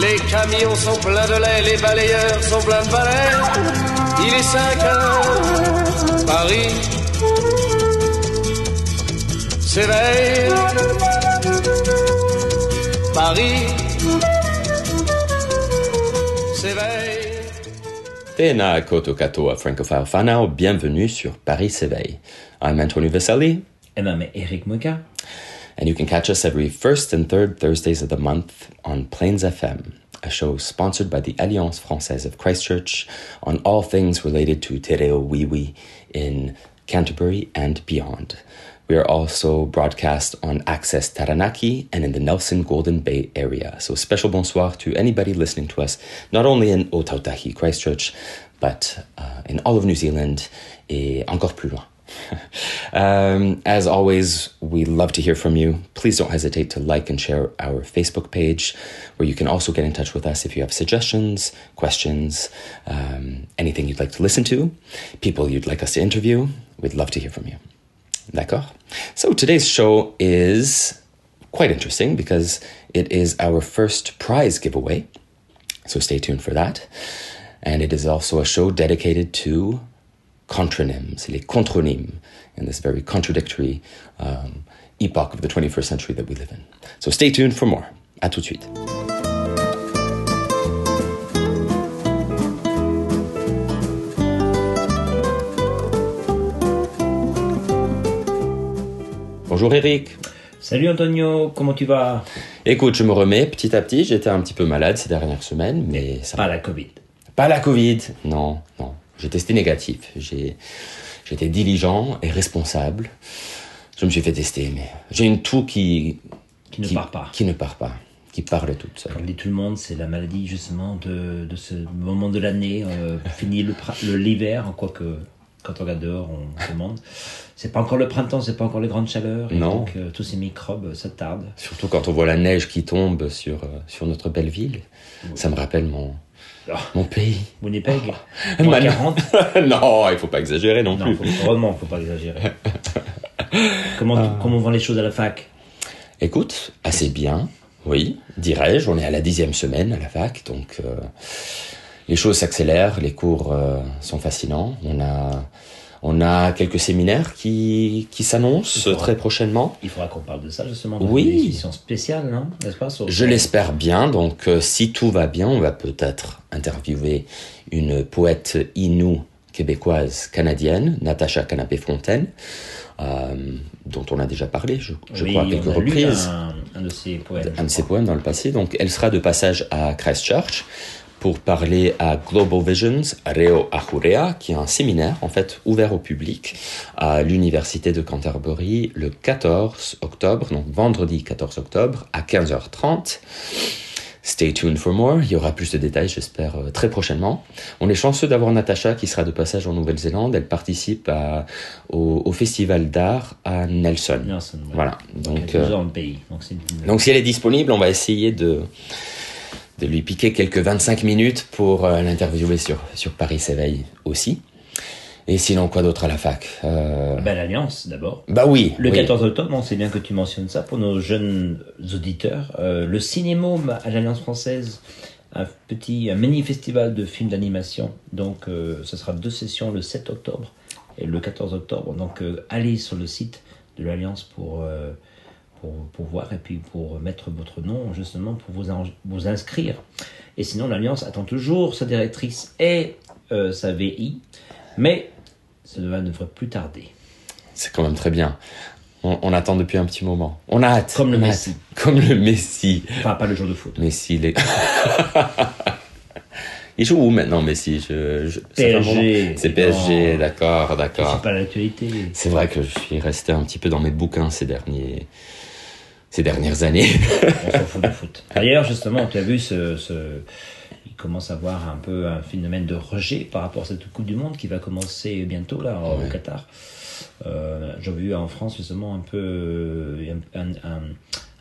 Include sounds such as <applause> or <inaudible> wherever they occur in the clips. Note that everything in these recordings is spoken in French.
Les camions sont pleins de lait, les balayeurs sont pleins de balais. Il est 5 heures, Paris s'éveille. Paris s'éveille. Tēnā koto katoa francophile whanau, bienvenue sur Paris s'éveille. I'm Antonio Vaselli, And I'm Eric Muka. And you can catch us every first and third Thursdays of the month on Plains FM, a show sponsored by the Alliance Française of Christchurch on all things related to Te Reo Wiwi in Canterbury and beyond. We are also broadcast on Access Taranaki and in the Nelson Golden Bay area. So special bonsoir to anybody listening to us, not only in Otautahi, Christchurch, but uh, in all of New Zealand et encore plus loin. Um, as always, we love to hear from you. Please don't hesitate to like and share our Facebook page, where you can also get in touch with us if you have suggestions, questions, um, anything you'd like to listen to, people you'd like us to interview. We'd love to hear from you. D'accord? So today's show is quite interesting because it is our first prize giveaway. So stay tuned for that. And it is also a show dedicated to contronyms, les contronymes, in this very contradictory um, epoch of the 21st century that we live in. So stay tuned for more. À tout de suite. Bonjour Eric. Salut Antonio, comment tu vas? Écoute, je me remets petit à petit. J'étais un petit peu malade ces dernières semaines, mais ça Pas la Covid. Pas la Covid, non, non. J'ai testé négatif. J'ai, j'étais diligent et responsable. Je me suis fait tester, mais j'ai une toux qui Qui ne part pas. qui ne part pas, qui parle toute seule. Comme dit tout le monde, c'est la maladie justement de, de ce moment de l'année. Euh, fini l'hiver, quoique quand on regarde dehors, on se demande. C'est pas encore le printemps, c'est pas encore les grandes chaleurs. Et Non. donc euh, tous ces microbes, ça tarde. Surtout quand on voit la neige qui tombe sur euh, sur notre belle ville. Ça me rappelle mon Ah. mon pays. Winnipeg, moins 40. <laughs> non, il faut pas exagérer non, Non, plus. faut, vraiment, faut pas exagérer. <laughs> comment, Ah. comment vont les choses à la fac? Écoute, assez bien, oui, dirais-je. On est à la dixième semaine à la fac, donc euh, les choses s'accélèrent, les cours euh, sont fascinants. On a, on a quelques séminaires qui, qui s'annoncent très prochainement. Il faudra qu'on parle de ça justement. Oui. Une émission spéciale, non? N'est-ce pas sur- Je l'espère bien, donc euh, si tout va bien, on va peut-être interviewer une poète inou québécoise canadienne, Natacha Canapé-Fontaine, euh, dont on a déjà parlé, je, je Oui, crois, à on quelques a lu reprises. Un, un de ses poèmes. un de ses poèmes dans le passé. Donc, elle sera de passage à Christchurch pour parler à Global Visions Reo Ahurea, qui est un séminaire en fait ouvert au public à l'université de Canterbury le 14 octobre, donc vendredi 14 octobre à 15h30. Stay tuned for more. Il y aura plus de détails, j'espère, euh, très prochainement. On est chanceux d'avoir Natacha qui sera de passage en Nouvelle-Zélande. Elle participe à- au, au festival d'art à Nelson. Nelson, ouais. Voilà. Donc, Donc, euh, donc si elle est disponible, on va essayer de, de lui piquer quelques 25 minutes pour euh, l'interviewer sur, sur Paris s'éveille aussi. Et sinon, quoi d'autre à la fac Euh, Ben, l'Alliance, d'abord. Bah oui. Le oui. 14 octobre, on sait bien que tu mentionnes ça pour nos jeunes auditeurs. euh, le Cinémome à l'Alliance française, un petit, un mini festival de films d'animation. Donc, euh, ce sera deux sessions le 7 octobre et le 14 octobre. Donc, allez sur le site de l'Alliance pour, pour, pour voir et puis pour mettre votre nom justement pour vous, en- vous inscrire. Et sinon, l'Alliance attend toujours sa directrice et euh, sa VI, mais ça ne devrait plus tarder. C'est quand même très bien. On, on attend depuis un petit moment. On a hâte. Comme le Messi. hâte. Comme le Messi. Enfin, pas le jour de foot. Messi, les... <laughs> Il joue où maintenant, Messi je, PSG. C'est PSG, d'accord, d'accord. suis pas l'actualité. C'est vrai que je suis resté un petit peu dans mes bouquins ces derniers, ces dernières années. <laughs> On s'en fout du foot. D'ailleurs, justement, tu as vu ce, ce- Il commence à avoir un peu un phénomène de rejet par rapport à cette Coupe du Monde qui va commencer bientôt là au Ouais. Qatar. Euh, J'ai vu en France justement un peu euh, un, un- un-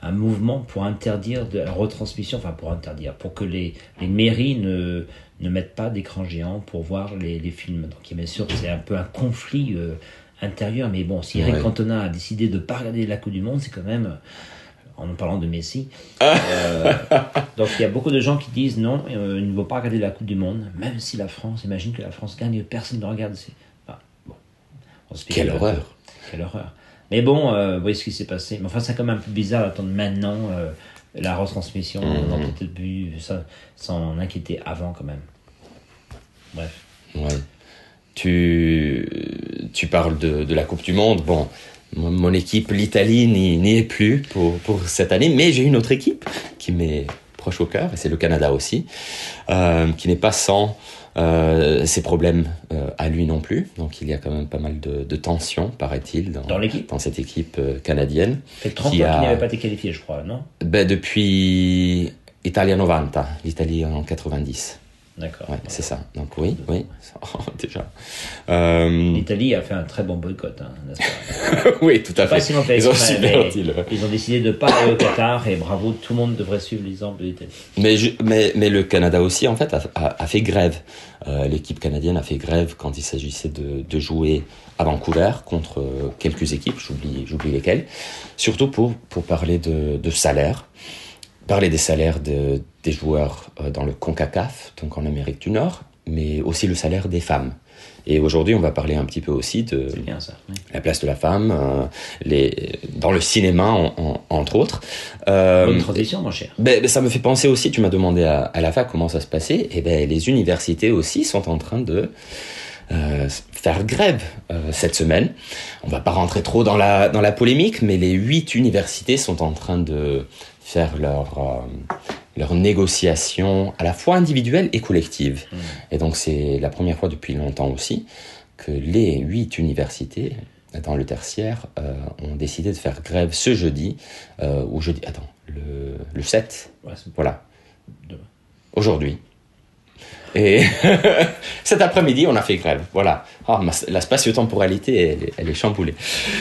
un mouvement pour interdire de la retransmission, enfin pour interdire, pour que les, les mairies ne, ne mettent pas d'écran géant pour voir les, les films. Donc bien sûr c'est un peu un conflit euh, intérieur, mais bon, si Eric Ouais. Cantona a décidé de pas regarder la Coupe du Monde, c'est quand même en parlant de Messi. Euh, donc il y a beaucoup de gens qui disent non, euh, il ne faut pas regarder la Coupe du Monde, même si la France, imagine que la France gagne, personne ne regarde. Enfin, bon, on se Quelle horreur. Quelle horreur. Mais bon, euh, vous voyez ce qui s'est passé. Mais enfin, c'est quand même un peu bizarre d'attendre maintenant euh, la retransmission. On aurait peut-être pu ça- s'en inquiéter avant quand même. Bref. Ouais. Tu, tu parles de, de la Coupe du Monde. Bon, mon, mon équipe, l'Italie, n'y est plus pour, pour cette année, mais j'ai une autre équipe qui m'est proche au cœur, et c'est le Canada aussi, euh, qui n'est pas sans euh, ses problèmes euh, à lui non plus. Donc il y a quand même pas mal de, de tensions, paraît-il, dans, Dans l'équipe dans cette équipe canadienne. Ça fait 30 ans Qui qu'il n'avait pas été qualifié, je crois, non? Ben, depuis Italia 90, l'Italie en 90. D'accord. Ouais, c'est ça. Donc oui, oui, <laughs> déjà. Euh, L'Italie a fait un très bon boycott, hein, n'est-ce pas? <laughs> Oui, tout à fait. si Ils ont super. Ils ont décidé de ne pas aller au Qatar et bravo, tout le monde devrait suivre l'exemple de l'Italie. Mais, je- mais, mais le Canada aussi, en fait, a, a- a fait grève. Euh, L'équipe canadienne a fait grève quand il s'agissait de, de jouer à Vancouver contre euh, quelques équipes, j'oublie, j'oublie lesquelles. Surtout pour, pour parler de, de salaire, parler des salaires de, des joueurs euh, dans le CONCACAF, donc en Amérique du Nord, mais aussi le salaire des femmes. Et aujourd'hui, on va parler un petit peu aussi de, C'est bien ça. oui. la place de la femme, euh, les, dans le cinéma, en- en- entre autres. Euh, Bonne transition, mon cher. ben, ben, ça me fait penser aussi, tu m'as demandé à, à la fac comment ça se passait, et ben les universités aussi sont en train de euh, faire grève euh, cette semaine. On va pas rentrer trop dans la, dans la polémique, mais les huit universités sont en train de faire leur, euh, leur négociation à la fois individuelle et collective. Et donc c'est la première fois depuis longtemps aussi que les huit universités dans le tertiaire euh, ont décidé de faire grève ce jeudi, euh, ou jeudi, attends, le, le 7, Ouais, c'est- voilà, Demain. aujourd'hui. Et <laughs> cet après-midi, on a fait grève, voilà. Ah, ma- la spatio-temporalité, elle, est- elle est chamboulée.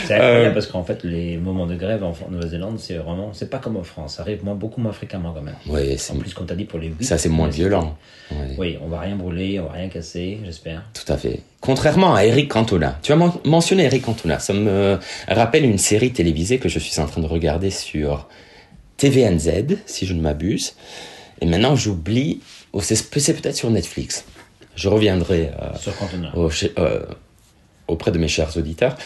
C'est incroyable Euh, parce qu'en fait, les moments de grève en Nouvelle-Zélande, c'est vraiment, c'est pas comme en France. Ça arrive moins, beaucoup moins fréquemment quand même. Oui, c'est- En plus, quand t'as dit pour les ça c'est moins violent. Ouais. Oui, on va rien brûler, on va rien casser, j'espère. Tout à fait. Contrairement à Eric Cantona. Tu as men- mentionné Eric Cantona. Ça me rappelle une série télévisée que je suis en train de regarder sur TVNZ, si je ne m'abuse. Et maintenant, j'oublie. Oh, c'est peut-être sur Netflix. Je reviendrai euh, au- euh, auprès de mes chers auditeurs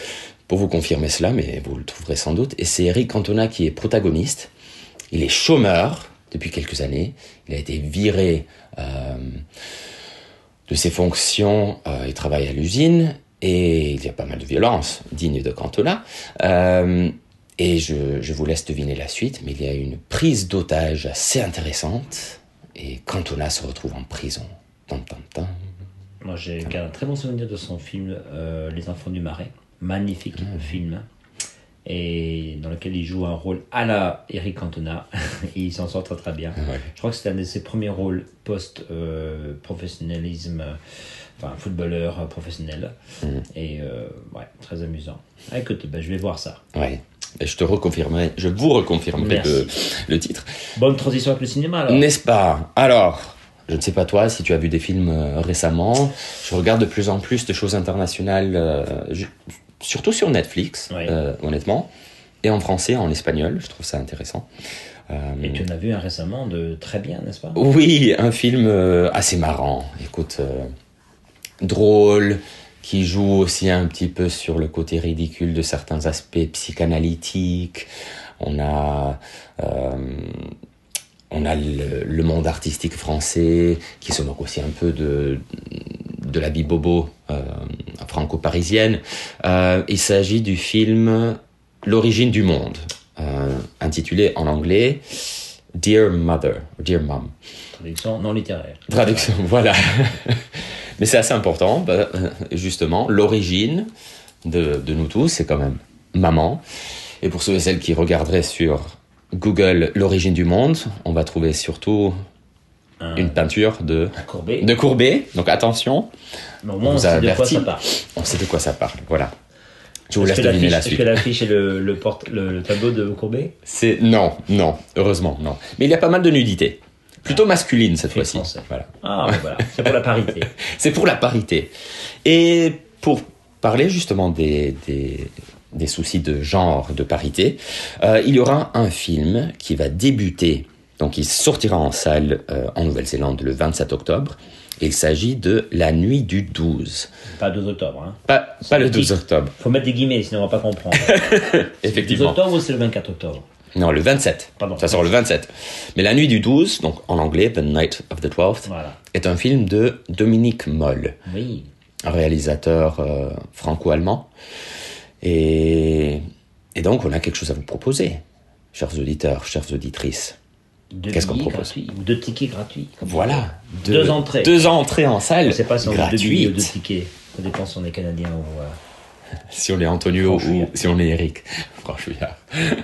pour vous confirmer cela, mais vous le trouverez sans doute. Et c'est Eric Cantona qui est protagoniste. Il est chômeur depuis quelques années. Il a été viré euh, de ses fonctions. Il travaille à l'usine et il y a pas mal de violence digne de Cantona. Et je, je vous laisse deviner la suite, mais il y a une prise d'otage assez intéressante et Cantona se retrouve en prison. Tam, tam, tam. Moi, j'ai un très bon souvenir de son film euh, Les Enfants du Marais. Magnifique Ah. film. Et dans lequel il joue un rôle à la Eric Cantona. et <laughs> il s'en sort très très bien. Ouais. Je crois que c'était un de ses premiers rôles post-professionnalisme, enfin footballeur professionnel. Mm. Et euh, ouais, très amusant. Ah, écoute, ben, je vais voir ça. Ouais. Et je te reconfirmerai, je vous reconfirmerai le, le titre. Bonne transition avec le cinéma alors. N'est-ce pas? Alors, je ne sais pas toi si tu as vu des films euh, récemment. Je regarde de plus en plus de choses internationales, euh, je- surtout sur Netflix, euh, honnêtement, et en français, en espagnol. Je trouve ça intéressant. Et tu en as vu un récemment de très bien, n'est-ce pas? Oui, un film assez marrant. Écoute, drôle, qui joue aussi un petit peu sur le côté ridicule de certains aspects psychanalytiques. On a, euh, on a le, le monde artistique français qui se moque aussi un peu de, de la vie bobo euh, franco-parisienne. Euh, il s'agit du film L'origine du monde, intitulé en anglais Dear Mother, Dear Mom. Traduction non littéraire. Traduction, <laughs> voilà. Mais c'est assez important, bah, euh, justement, l'origine de, de nous tous, c'est quand même maman. Et pour ceux et celles qui regarderaient sur Google l'origine du monde, on va trouver surtout Un- une peinture de, Courbet. de Courbet. Donc attention, Mais au moins, on sait de quoi ça parle. on sait de quoi ça parle. Voilà. Je vous Est-ce laisse deviner la Est-ce suite. que l'affiche est le, le, porte, le, le tableau de Courbet C'est non, non, heureusement non. Mais il y a pas mal de nudité, plutôt masculine cette fois-ci. Voilà. Ah, ben voilà, c'est pour la parité. <laughs> C'est pour la parité. Et pour parler justement des, des, des soucis de genre, de parité, euh, il y aura un film qui va débuter, donc il sortira en salle euh, en Nouvelle-Zélande le 27 octobre. Il s'agit de La Nuit du 12. Pas 2 octobre. Hein. Pas, pas le le 12 titre. octobre, Faut mettre des guillemets, sinon on va pas comprendre. <laughs> 12 effectivement. octobre ou c'est le 24 octobre? Non, le 27. Pardon. Ça sort le 27. Mais La Nuit du 12, donc en anglais, The Night of the 12th, Voilà. est un film de Dominique Moll. Oui. un réalisateur euh, franco-allemand. Et, et donc, on a quelque chose à vous proposer, chers auditeurs, chères auditrices. Deux Qu'est-ce qu'on propose gratuits, ou deux tickets gratuits. Voilà. Deux entrées. Deux entrées en salle. ne sait pas si on a deux billets ou deux gratuites. tickets. Ça dépend si on est canadien ou. Si on est Antonio ou si on est Eric. <laughs> Franchouillard.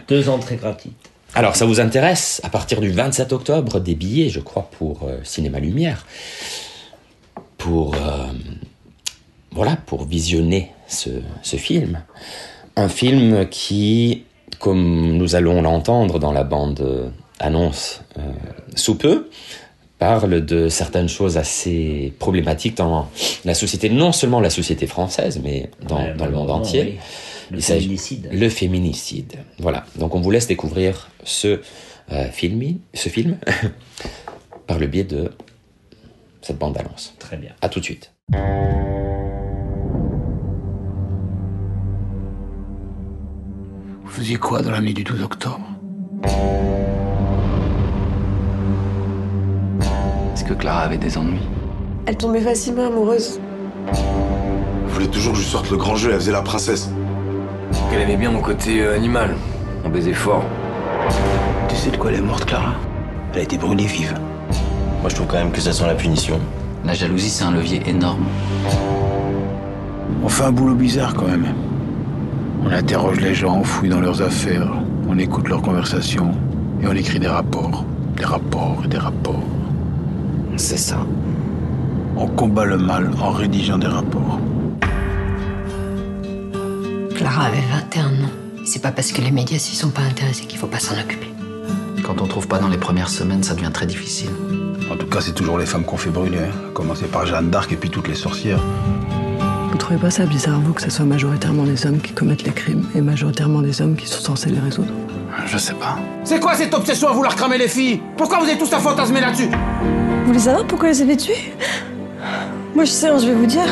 Deux entrées gratuites. Alors, ça vous intéresse À partir du 27 octobre, des billets, je crois, pour euh, Cinéma Lumière. Pour. euh, voilà, pour visionner ce, ce film. Un film qui, comme nous allons l'entendre dans la bande euh, annonce euh, sous peu, parle de certaines choses assez problématiques dans la société, non seulement la société française, mais dans, Ouais, dans le monde entier. oui. Le féminicide. Le féminicide. Voilà. Donc on vous laisse découvrir ce euh, film, ce film <laughs> par le biais de cette bande annonce. Très bien. À tout de suite. Vous faisiez quoi dans la nuit du 12 octobre? Que Clara avait des ennuis Elle tombait facilement amoureuse. Je voulais toujours que je sorte le grand jeu, elle faisait la princesse. Elle aimait bien mon côté euh, animal. On baisait fort. Tu sais de quoi elle est morte, Clara? Elle a été brûlée vive. Moi, je trouve quand même que ça sent la punition. La jalousie, c'est un levier énorme. On fait un boulot bizarre quand même. On interroge les gens, on fouille dans leurs affaires, on écoute leurs conversations et on écrit des rapports. Des rapports et des rapports. C'est ça. On combat le mal en rédigeant des rapports. Clara avait 21 ans. C'est pas parce que les médias s'y sont pas intéressés qu'il faut pas s'en occuper. Quand on trouve pas dans les premières semaines, ça devient très difficile. En tout cas, c'est toujours les femmes qu'on fait brûler. hein. À commencer par Jeanne d'Arc et puis toutes les sorcières. Vous trouvez pas ça bizarre, vous, que ce soit majoritairement les hommes qui commettent les crimes et majoritairement les hommes qui sont censés les résoudre? Je sais pas. C'est quoi cette obsession à vouloir cramer les filles? Pourquoi vous êtes tous à fantasmer là-dessus? Vous voulez savoir pourquoi ils avaient tué Moi, je sais, hein, je vais vous dire.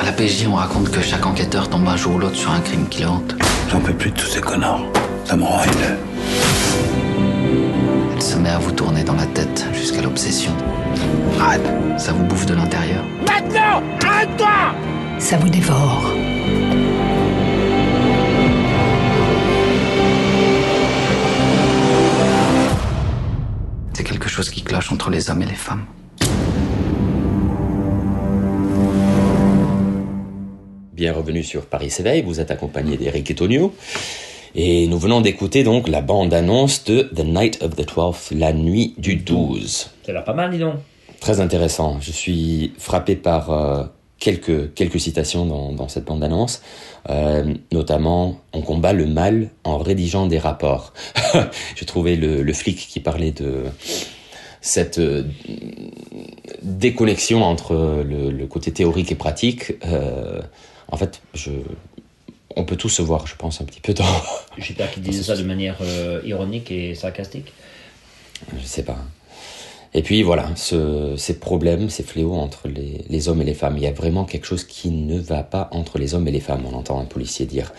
À la PJ, on raconte que chaque enquêteur tombe un jour ou l'autre sur un crime qui le hante. J'en peux plus de tous ces connards. Ça me rend haineux. Elle se met à vous tourner dans la tête jusqu'à l'obsession. Arrête. Ça vous bouffe de l'intérieur. Maintenant Arrête-toi Ça vous dévore. C'est quelque chose qui cloche entre les hommes et les femmes. Bien revenu sur Paris s'éveille, vous êtes accompagné d'Eric et Tonio. Et nous venons d'écouter donc la bande-annonce de The Night of the 12th, la nuit du 12. Ça a l'air pas mal, dis donc. Très intéressant. Je suis frappé par euh, quelques, quelques citations dans, dans cette bande-annonce. Euh, notamment, on combat le mal en rédigeant des rapports. <laughs> J'ai trouvé le, le flic qui parlait de cette euh, déconnexion entre le, le côté théorique et pratique. En fait, je, on peut tous se voir, je pense, un petit peu dans... <laughs> J'espère qu'il disait ça de manière euh, ironique et sarcastique. Je sais pas. Et puis voilà, ce- ces problèmes, ces fléaux entre les, les hommes et les femmes. Il y a vraiment quelque chose qui ne va pas entre les hommes et les femmes, on entend un policier dire.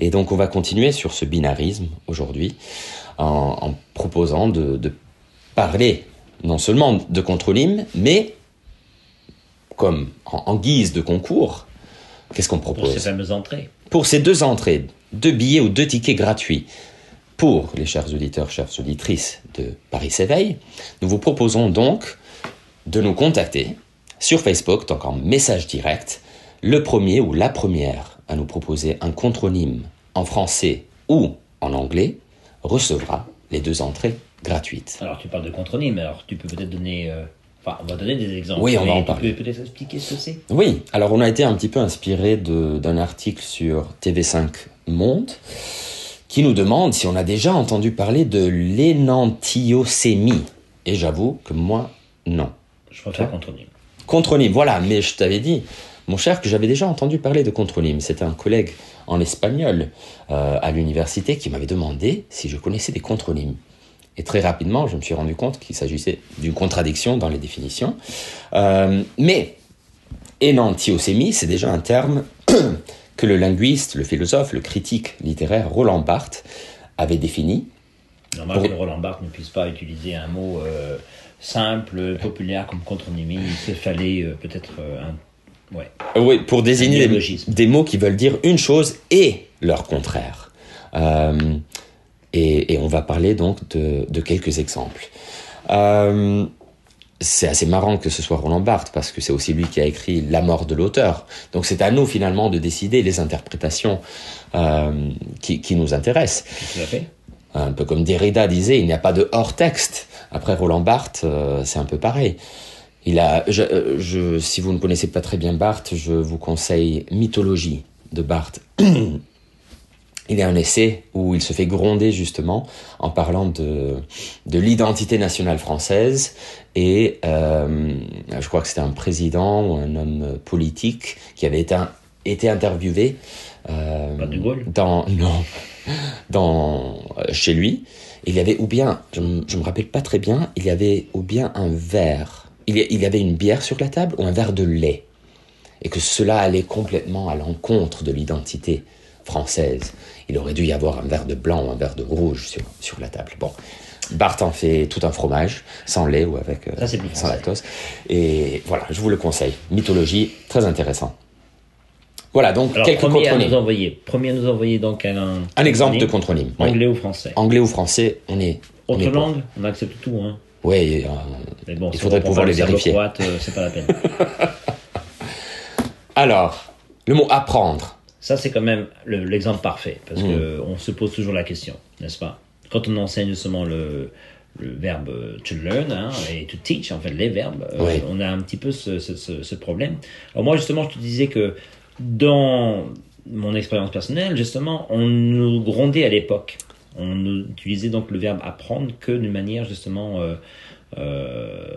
Et donc on va continuer sur ce binarisme aujourd'hui en, en proposant de, de parler non seulement de contrôle mais comme en, en guise de concours, qu'est-ce qu'on Pour propose? ces fameuses entrées. Pour ces deux entrées, deux billets ou deux tickets gratuits, pour les chers auditeurs, chères auditrices de Paris s'éveille, nous vous proposons donc de nous contacter sur Facebook, donc en message direct, le premier ou la première à nous proposer un contronyme en français ou en anglais recevra les deux entrées gratuites. Alors tu parles de contronyme, alors tu peux peut-être donner... euh, Enfin, on va donner des exemples. Oui, on va en tu parler. peux peut-être expliquer ce que c'est? Oui, alors on a été un petit peu inspiré d'un article sur TV5 Monde qui nous demande si on a déjà entendu parler de l'énantiocémie. Et j'avoue que moi, non. Je préfère contronyme. Contronyme, voilà, mais je t'avais dit, mon cher, que j'avais déjà entendu parler de contronyme. C'était un collègue en espagnol euh, à l'université qui m'avait demandé si je connaissais des contronymes. Et très rapidement, je me suis rendu compte qu'il s'agissait d'une contradiction dans les définitions. Euh, mais énantiocémie, c'est déjà un terme <clears throat> que le linguiste, le philosophe, le critique littéraire Roland Barthes avait défini. Normal Pour- que Roland Barthes ne puisse pas utiliser un mot euh, simple, populaire comme contronymie. Il se fallait euh, peut-être euh, un... Ouais. Oui, pour désigner des mots qui veulent dire une chose et leur contraire. Et, et on va parler donc de, de quelques exemples. Euh, c'est assez marrant que ce soit Roland Barthes parce que c'est aussi lui qui a écrit La mort de l'auteur. Donc c'est à nous finalement de décider les interprétations euh, qui, qui nous intéressent. Un peu comme Derrida disait, il n'y a pas de hors-texte. Après Roland Barthes, euh, c'est un peu pareil. Il a, je, je- si vous ne connaissez pas très bien Barthes, je vous conseille Mythologie de Barthes. <clears throat> Il y a un essai où il se fait gronder justement en parlant de, de l'identité nationale française. Et euh, je crois que c'était un président ou un homme politique qui avait été, été interviewé euh, Pas de Gaulle dans non dans euh, chez lui. Il y avait ou bien je, je me rappelle pas très bien il y avait ou bien un verre. Il y, il y avait une bière sur la table ou un verre de lait. Et que cela allait complètement à l'encontre de l'identité française. Il aurait dû y avoir un verre de blanc ou un verre de rouge sur, sur la table. Bon, Barthes en fait tout un fromage, sans lait ou avec euh, Ça, sans lactose. Et voilà, je vous le conseille. Mythologie, très intéressant. Voilà, donc Alors, quelques premier à nous contronymes. envoyer. Premier à nous envoyer donc un... Un exemple de contronyme. oui. Anglais ou français Anglais ou français, on est. on Autre est langue, on accepte tout. Hein. Oui, euh, Mais bon, il faudrait pouvoir les le vérifier. serbe-croate, euh, c'est pas la peine. <laughs> Alors, le mot apprendre. Ça, c'est quand même le- l'exemple parfait, parce Mm. que on se pose toujours la question, n'est-ce pas? Quand on enseigne justement le, le verbe to learn hein, et to teach, en fait, les verbes, euh, on a un petit peu ce, ce- ce- ce problème. Alors moi, justement, je te disais que dans mon expérience personnelle, justement, on nous grondait à l'époque. On utilisait donc le verbe apprendre que d'une manière, justement, euh, euh,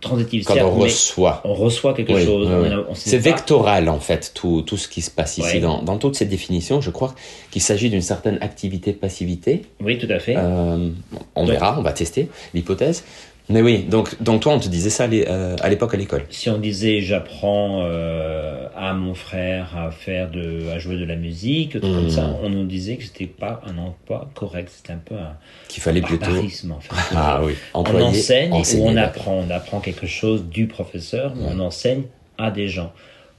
transitive. Quand certes, on reçoit. On reçoit quelque Oui, chose. oui, C'est vectoral en fait, tout, tout ce qui se passe ici. Dans, dans toutes ces définitions, je crois qu'il s'agit d'une certaine activité-passivité. Oui, tout à fait. Euh, on Donc- verra, on va tester l'hypothèse. Mais oui, donc, donc toi, on te disait ça à euh, l'époque à l'école. si on disait j'apprends euh, à mon frère à faire de à jouer de la musique tout comme ça on nous disait que c'était pas un emploi correct c'était un peu un Qu'il fallait plutôt. en fait <laughs> Ah oui, on enseigne enseigner ou on apprend on apprend quelque chose du professeur on enseigne à des gens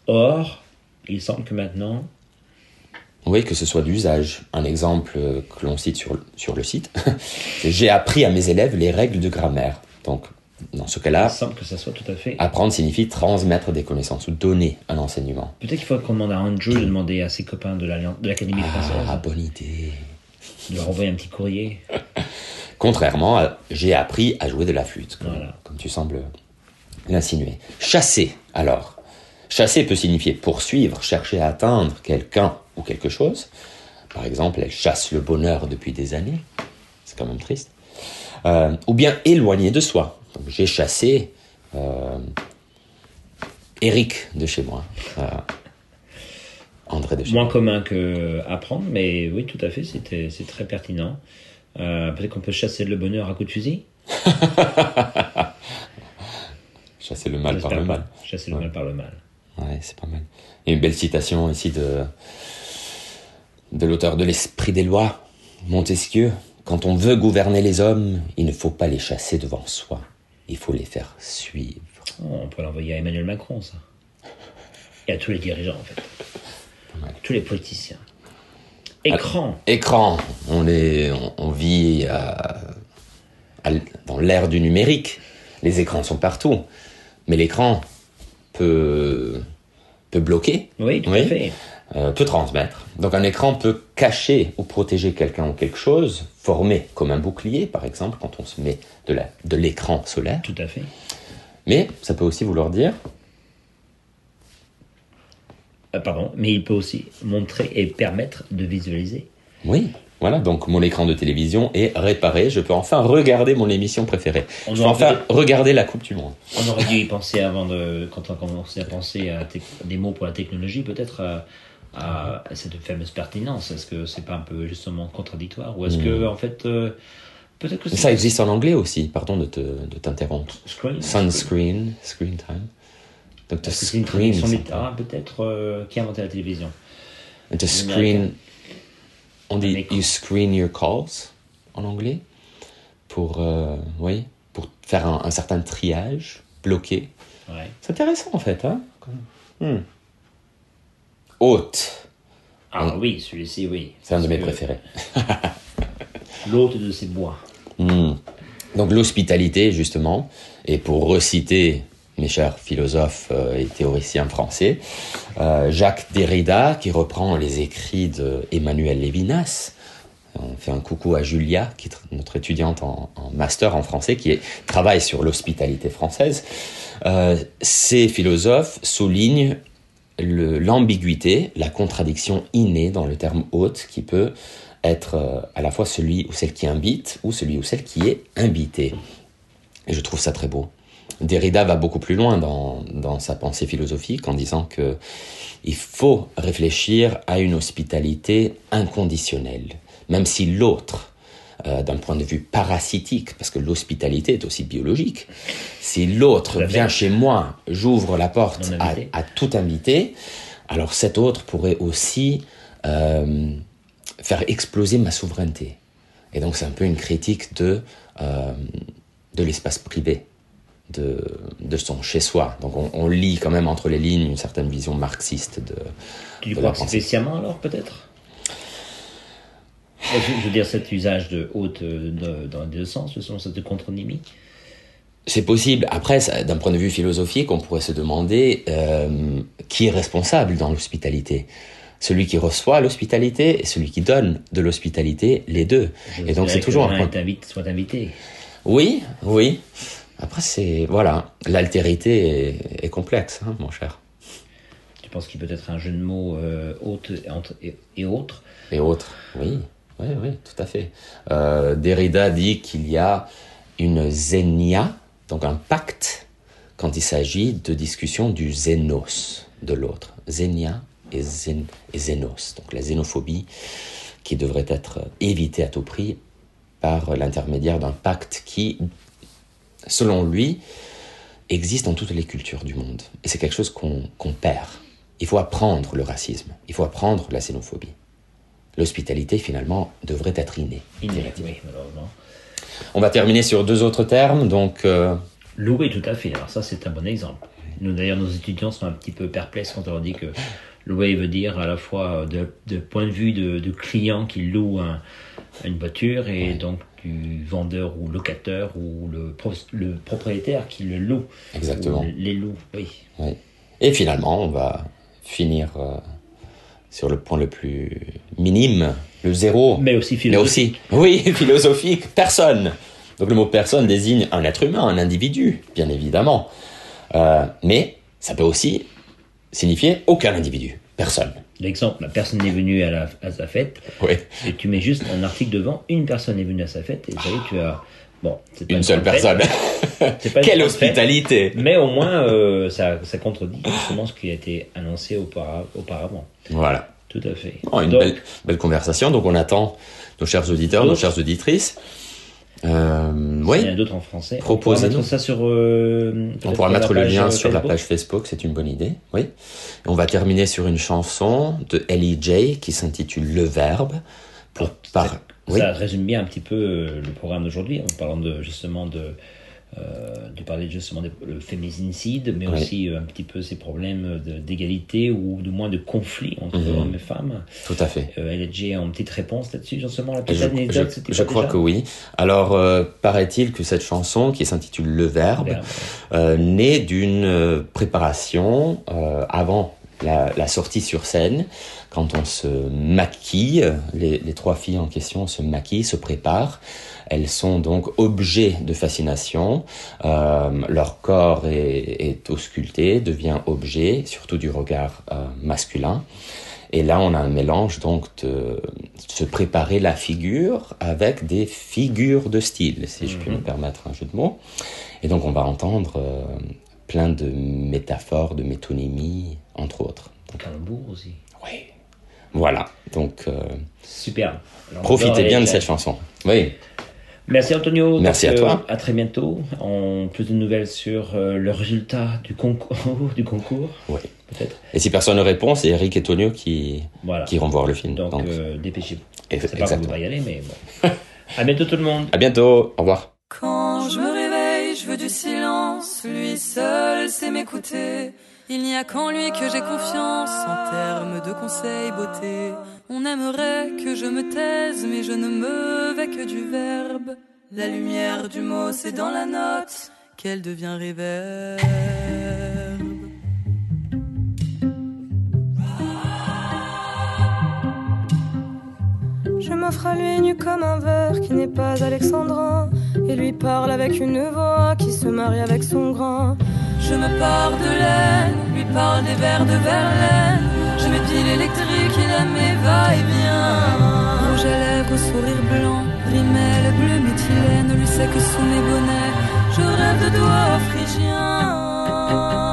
or il semble que maintenant Oui, que ce soit d'usage. Un exemple euh, que l'on cite sur, sur le site, <laughs> j'ai appris à mes élèves les règles de grammaire. Donc, dans ce il cas-là, semble que ça soit tout à fait apprendre signifie transmettre des connaissances ou donner un enseignement. peut-être qu'il faudrait qu'on demande à Andrew de demander à ses copains de l'Académie Ah, française bonne idée. de leur envoyer un petit courrier <laughs> Contrairement à j'ai appris à jouer de la flûte, comme, Voilà. comme tu sembles l'insinuer. Chasser, alors. Chasser peut signifier poursuivre, chercher à atteindre quelqu'un ou quelque chose. Par exemple, elle chasse le bonheur depuis des années. C'est quand même triste. Euh, ou bien éloigner de soi. J'ai chassé euh, Eric de chez moi. Euh, André de chez moins moi. commun que apprendre, mais oui, tout à fait, c'était c'est très pertinent. Euh, Peut-être qu'on peut chasser le bonheur à coup de fusil? <laughs> Chasser le mal par le mal. Chasser le mal par le mal. Ouais, c'est pas mal. A une belle citation ici de, de l'auteur de L'Esprit des lois, Montesquieu. Quand on veut gouverner les hommes, il ne faut pas les chasser devant soi. Il faut les faire suivre. Oh, on peut l'envoyer à Emmanuel Macron, ça. Et à tous les dirigeants, en fait. Tous les politiciens. Écran. Écran. On, est, on, on vit à- à dans l'ère du numérique. Les écrans sont partout. Mais l'écran peut, peut bloquer. Oui, tout à fait. Euh, peut transmettre. Donc un écran peut cacher ou protéger quelqu'un ou quelque chose, former comme un bouclier, par exemple, quand on se met de la- de l'écran solaire. Tout à fait. Mais ça peut aussi vouloir dire Ah, pardon, mais il peut aussi montrer et permettre de visualiser. Oui, voilà, donc mon écran de télévision est réparé, je peux enfin regarder mon émission préférée. On je peux enfin regarder la Coupe du Monde. On aurait dû y penser avant de, quand on commençait à penser à des mots pour la technologie, peut-être à, à- cette fameuse pertinence. Est-ce que c'est pas un peu justement contradictoire ou est-ce que Hmm. en fait euh, peut-être que Ça existe en anglais aussi, pardon de te- de t'interrompre. Screen. Sunscreen, screen time. Donc to que screen, littérale peut-être euh, qui a inventé la télévision? To screen, on dit you screen your calls en anglais pour, euh, oui, pour faire un, un certain triage, bloquer. Ouais. C'est intéressant en fait. Hein. Hôte. Ah oui, celui-ci, oui. C'est un de mes préférés. <laughs> L'hôte de ces bois. Hmm. Donc l'hospitalité, justement, et pour reciter mes chers philosophes euh, et théoriciens français, euh, Jacques Derrida, qui reprend les écrits de Emmanuel Lévinas, on fait un coucou à Julia, qui est notre étudiante en, en master en français, qui est- travaille sur l'hospitalité française. Euh, ces philosophes soulignent l'ambiguïté, la contradiction innée dans le terme hôte, qui peut être euh, à la fois celui ou celle qui invite ou celui ou celle qui est invité. Et je trouve ça très beau. Derrida va beaucoup plus loin dans, dans sa pensée philosophique en disant que il faut réfléchir à une hospitalité inconditionnelle, même si l'autre, euh, d'un point de vue parasitique, parce que l'hospitalité est aussi biologique, si l'autre vient chez moi, j'ouvre la porte à, tout invité, alors cet autre pourrait aussi euh, faire exploser ma souveraineté. Et donc c'est un peu une critique de, euh, de l'espace privé, de, de son chez-soi. Donc on, on lit quand même entre les lignes une certaine vision marxiste de, Tu de crois la que c'est spécialement alors peut-être? Je, veux dire cet usage de hôte euh, de- dans les deux sens, selon cette contronymie. C'est possible. Après, d'un point de vue philosophique, on pourrait se demander euh, qui est responsable dans l'hospitalité? Celui qui reçoit l'hospitalité et celui qui donne de l'hospitalité, les deux. et donc c'est toujours un point. soit invité. Oui, oui. Après, c'est voilà, l'altérité est, est complexe, hein, mon cher. Tu penses qu'il peut être un jeu de mots euh, hôte et, entre- et, et autres Et autres, oui, oui, oui, tout à fait. Euh, Derrida dit qu'il y a une zénia, donc un pacte, quand il s'agit de discussion du zénos de l'autre. Zénia et, zén, et zénos, donc la xénophobie qui devrait être évitée à tout prix par l'intermédiaire d'un pacte qui, selon lui, existe dans toutes les cultures du monde. Et c'est quelque chose qu'on qu'on perd. Il faut apprendre le racisme, il faut apprendre la xénophobie. L'hospitalité, finalement, devrait être innée. Inné, oui, malheureusement. On va terminer sur deux autres termes, donc... euh, Louer, tout à fait. Alors ça, c'est un bon exemple. Nous, d'ailleurs, nos étudiants sont un petit peu perplexes quand on leur dit que louer veut dire à la fois de, de point de vue de, de client qui loue un- une voiture et donc du vendeur ou locateur ou le, pro- le propriétaire qui le loue. Exactement. Les loue, oui. oui. Et finalement, on va finir euh, sur le point le plus minime, le zéro. Mais aussi Mais aussi, philosophique. <laughs> oui, philosophique, personne. Donc le mot personne désigne un être humain, un individu, bien évidemment. Euh, mais ça peut aussi signifier aucun individu, personne. L'exemple, la personne est venue à, la, à sa fête, Oui. et tu mets juste un article devant, une personne est venue à sa fête, et ça y est, tu as... Bon, c'est Une seule personne. <laughs> C'est pas une Quelle hospitalité Mais au moins, euh, ça, ça contredit justement ce qui a été annoncé aupara- auparavant. Voilà. Tout à fait. Oh, une Donc, belle, belle conversation. Donc on attend nos chers auditeurs, nos chères auditrices. Euh, Il y en oui. a d'autres en français. Proposez-nous. On pourra mettre ça sur. euh, On pourra mettre le lien sur la page Facebook, c'est une bonne idée. Oui. Et on va terminer sur une chanson de Ellie J qui s'intitule Le Verbe. Pour par... oui. Ça résume bien un petit peu euh, le programme d'aujourd'hui, en parlant de justement de. euh, de parler justement du féminicide, mais Oui. aussi euh, un petit peu ces problèmes d'égalité ou de moins de conflit entre Mhm. hommes et femmes. Tout à fait. Euh, LG a une petite réponse là-dessus, justement, la petite Je, anecdote, je- crois déjà que oui. Alors, euh, paraît-il que cette chanson, qui s'intitule Le Verbe, Verbe. euh, naît d'une préparation avant la, la, sortie sur scène, quand on se maquille, les, les, trois filles en question se maquillent, se préparent. Elles sont donc objets de fascination. Euh, leur corps est, est, ausculté, devient objet, surtout du regard euh, masculin. Et là, on a un mélange donc de se préparer la figure avec des figures de style, si je puis me permettre un jeu de mots. Et donc, on va entendre euh, plein de métaphores, de métonymie, entre autres. Calembour aussi. Oui. Voilà. Donc, euh, super. Alors, profitez bien de cette chanson. Oui. Merci Antonio. Merci Donc, à toi. Euh, à très bientôt. En plus de nouvelles sur euh, le résultat du concours. <laughs> du concours oui. Peut-être. Et si personne ne répond, c'est Eric et Tonio qui, voilà. qui iront voir le film. Donc, Donc euh, dépêchez-vous. Et, c'est pas que vous y aller, mais bon. <laughs> à bientôt tout le monde. À bientôt. Au revoir. Quand je me réveille, je veux du silence. Lui seul sait m'écouter. Il n'y a qu'en lui que j'ai confiance en termes de conseils beauté. On aimerait que je me taise, mais je ne me vais que du verbe. La lumière du mot, c'est dans la note qu'elle devient réverbe. Je m'offre à lui nu comme un verre qui n'est pas alexandrin et lui parle avec une voix qui se marie avec son grain. Je me pars de laine, lui parle des vers de Verlaine. Je mets pile électrique, il aime mes va-et-vient. Rouge à lèvres au sourire blanc, rimel bleu méthylène, lui sait que sous mes bonnets, je rêve de doigts phrygiens.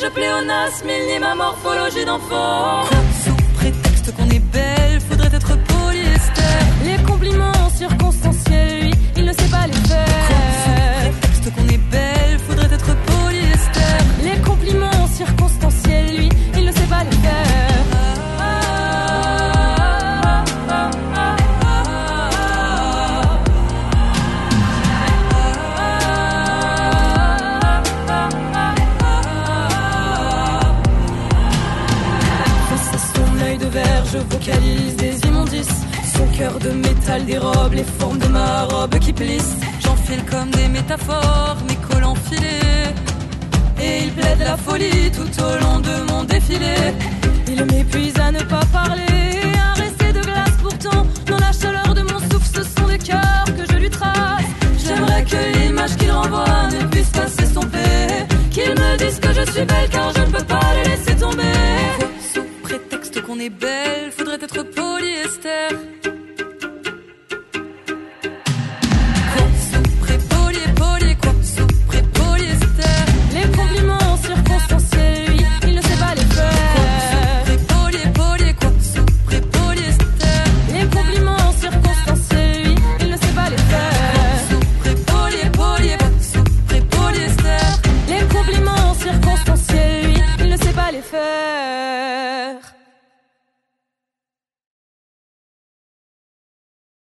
Je pléonasme, il nie ma morphologie d'enfant des immondices. Son cœur de métal dérobe les formes de ma robe qui plisse. J'enfile comme des métaphores, mes collants filés. Et il plaide la folie tout au long de mon défilé. Il m'épuise à ne pas parler, à rester de glace pourtant. Dans la chaleur de mon souffle, ce sont des cœurs que je lui trace. J'aimerais que l'image qu'il renvoie ne puisse pas s'estomper. Qu'il me dise que je suis belle car je ne peux pas les laisser tomber qu'on est belle, faudrait être polyester.